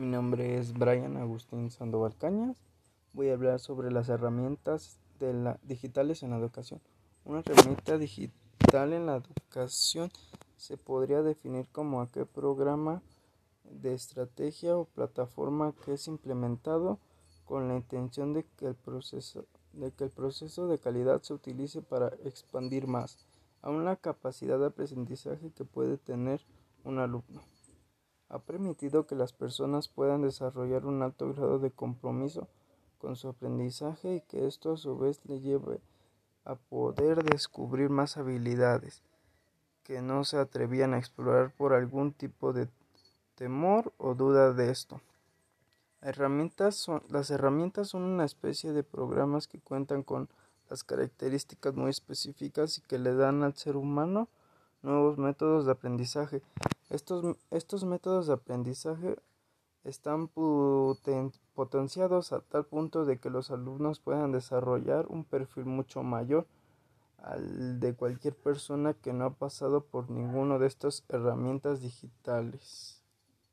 Mi nombre es Brian Agustín Sandoval Cañas. Voy a hablar sobre las herramientas de la, digitales en la educación. Una herramienta digital en la educación se podría definir como aquel programa de estrategia o plataforma que es implementado con la intención de que el proceso de que el proceso de calidad se utilice para expandir más aún la capacidad de aprendizaje que puede tener un alumno ha permitido que las personas puedan desarrollar un alto grado de compromiso con su aprendizaje y que esto a su vez le lleve a poder descubrir más habilidades que no se atrevían a explorar por algún tipo de temor o duda de esto. Las herramientas son una especie de programas que cuentan con las características muy específicas y que le dan al ser humano nuevos métodos de aprendizaje estos, estos métodos de aprendizaje están potenciados a tal punto de que los alumnos puedan desarrollar un perfil mucho mayor al de cualquier persona que no ha pasado por ninguna de estas herramientas digitales.